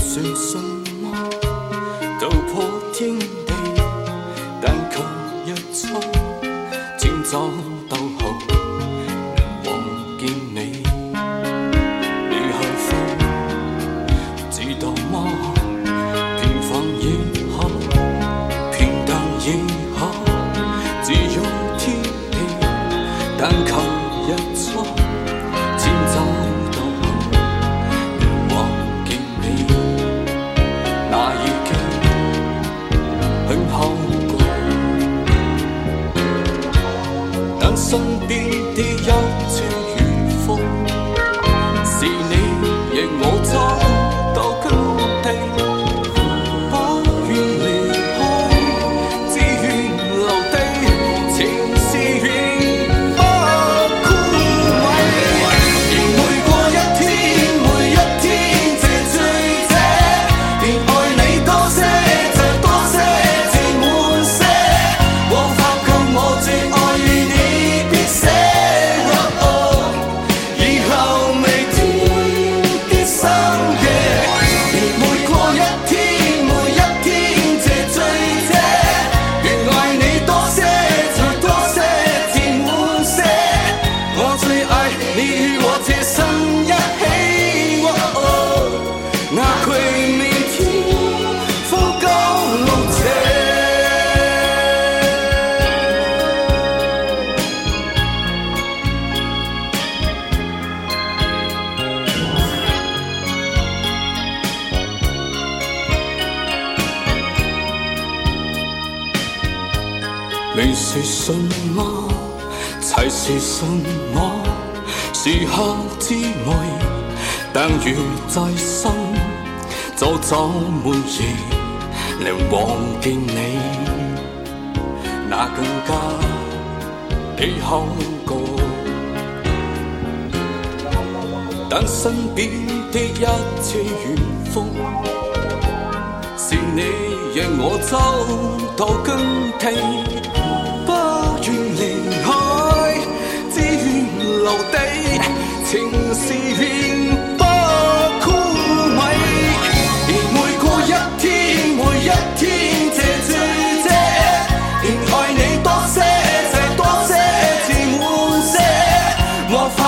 算什么？道破天地，但求一初，今早到后能望见你，你幸福知道吗？平凡亦可，平淡亦可，自有天地，但求。你说什么？才说什么？时刻之外，但如在心，早早没园，能忘记你，那更加的好过。但身边的一切雨风，是你让我走到今天。情是片花枯萎，而每过一天，每一天这醉者，仍爱你多些，再多些，至欠些。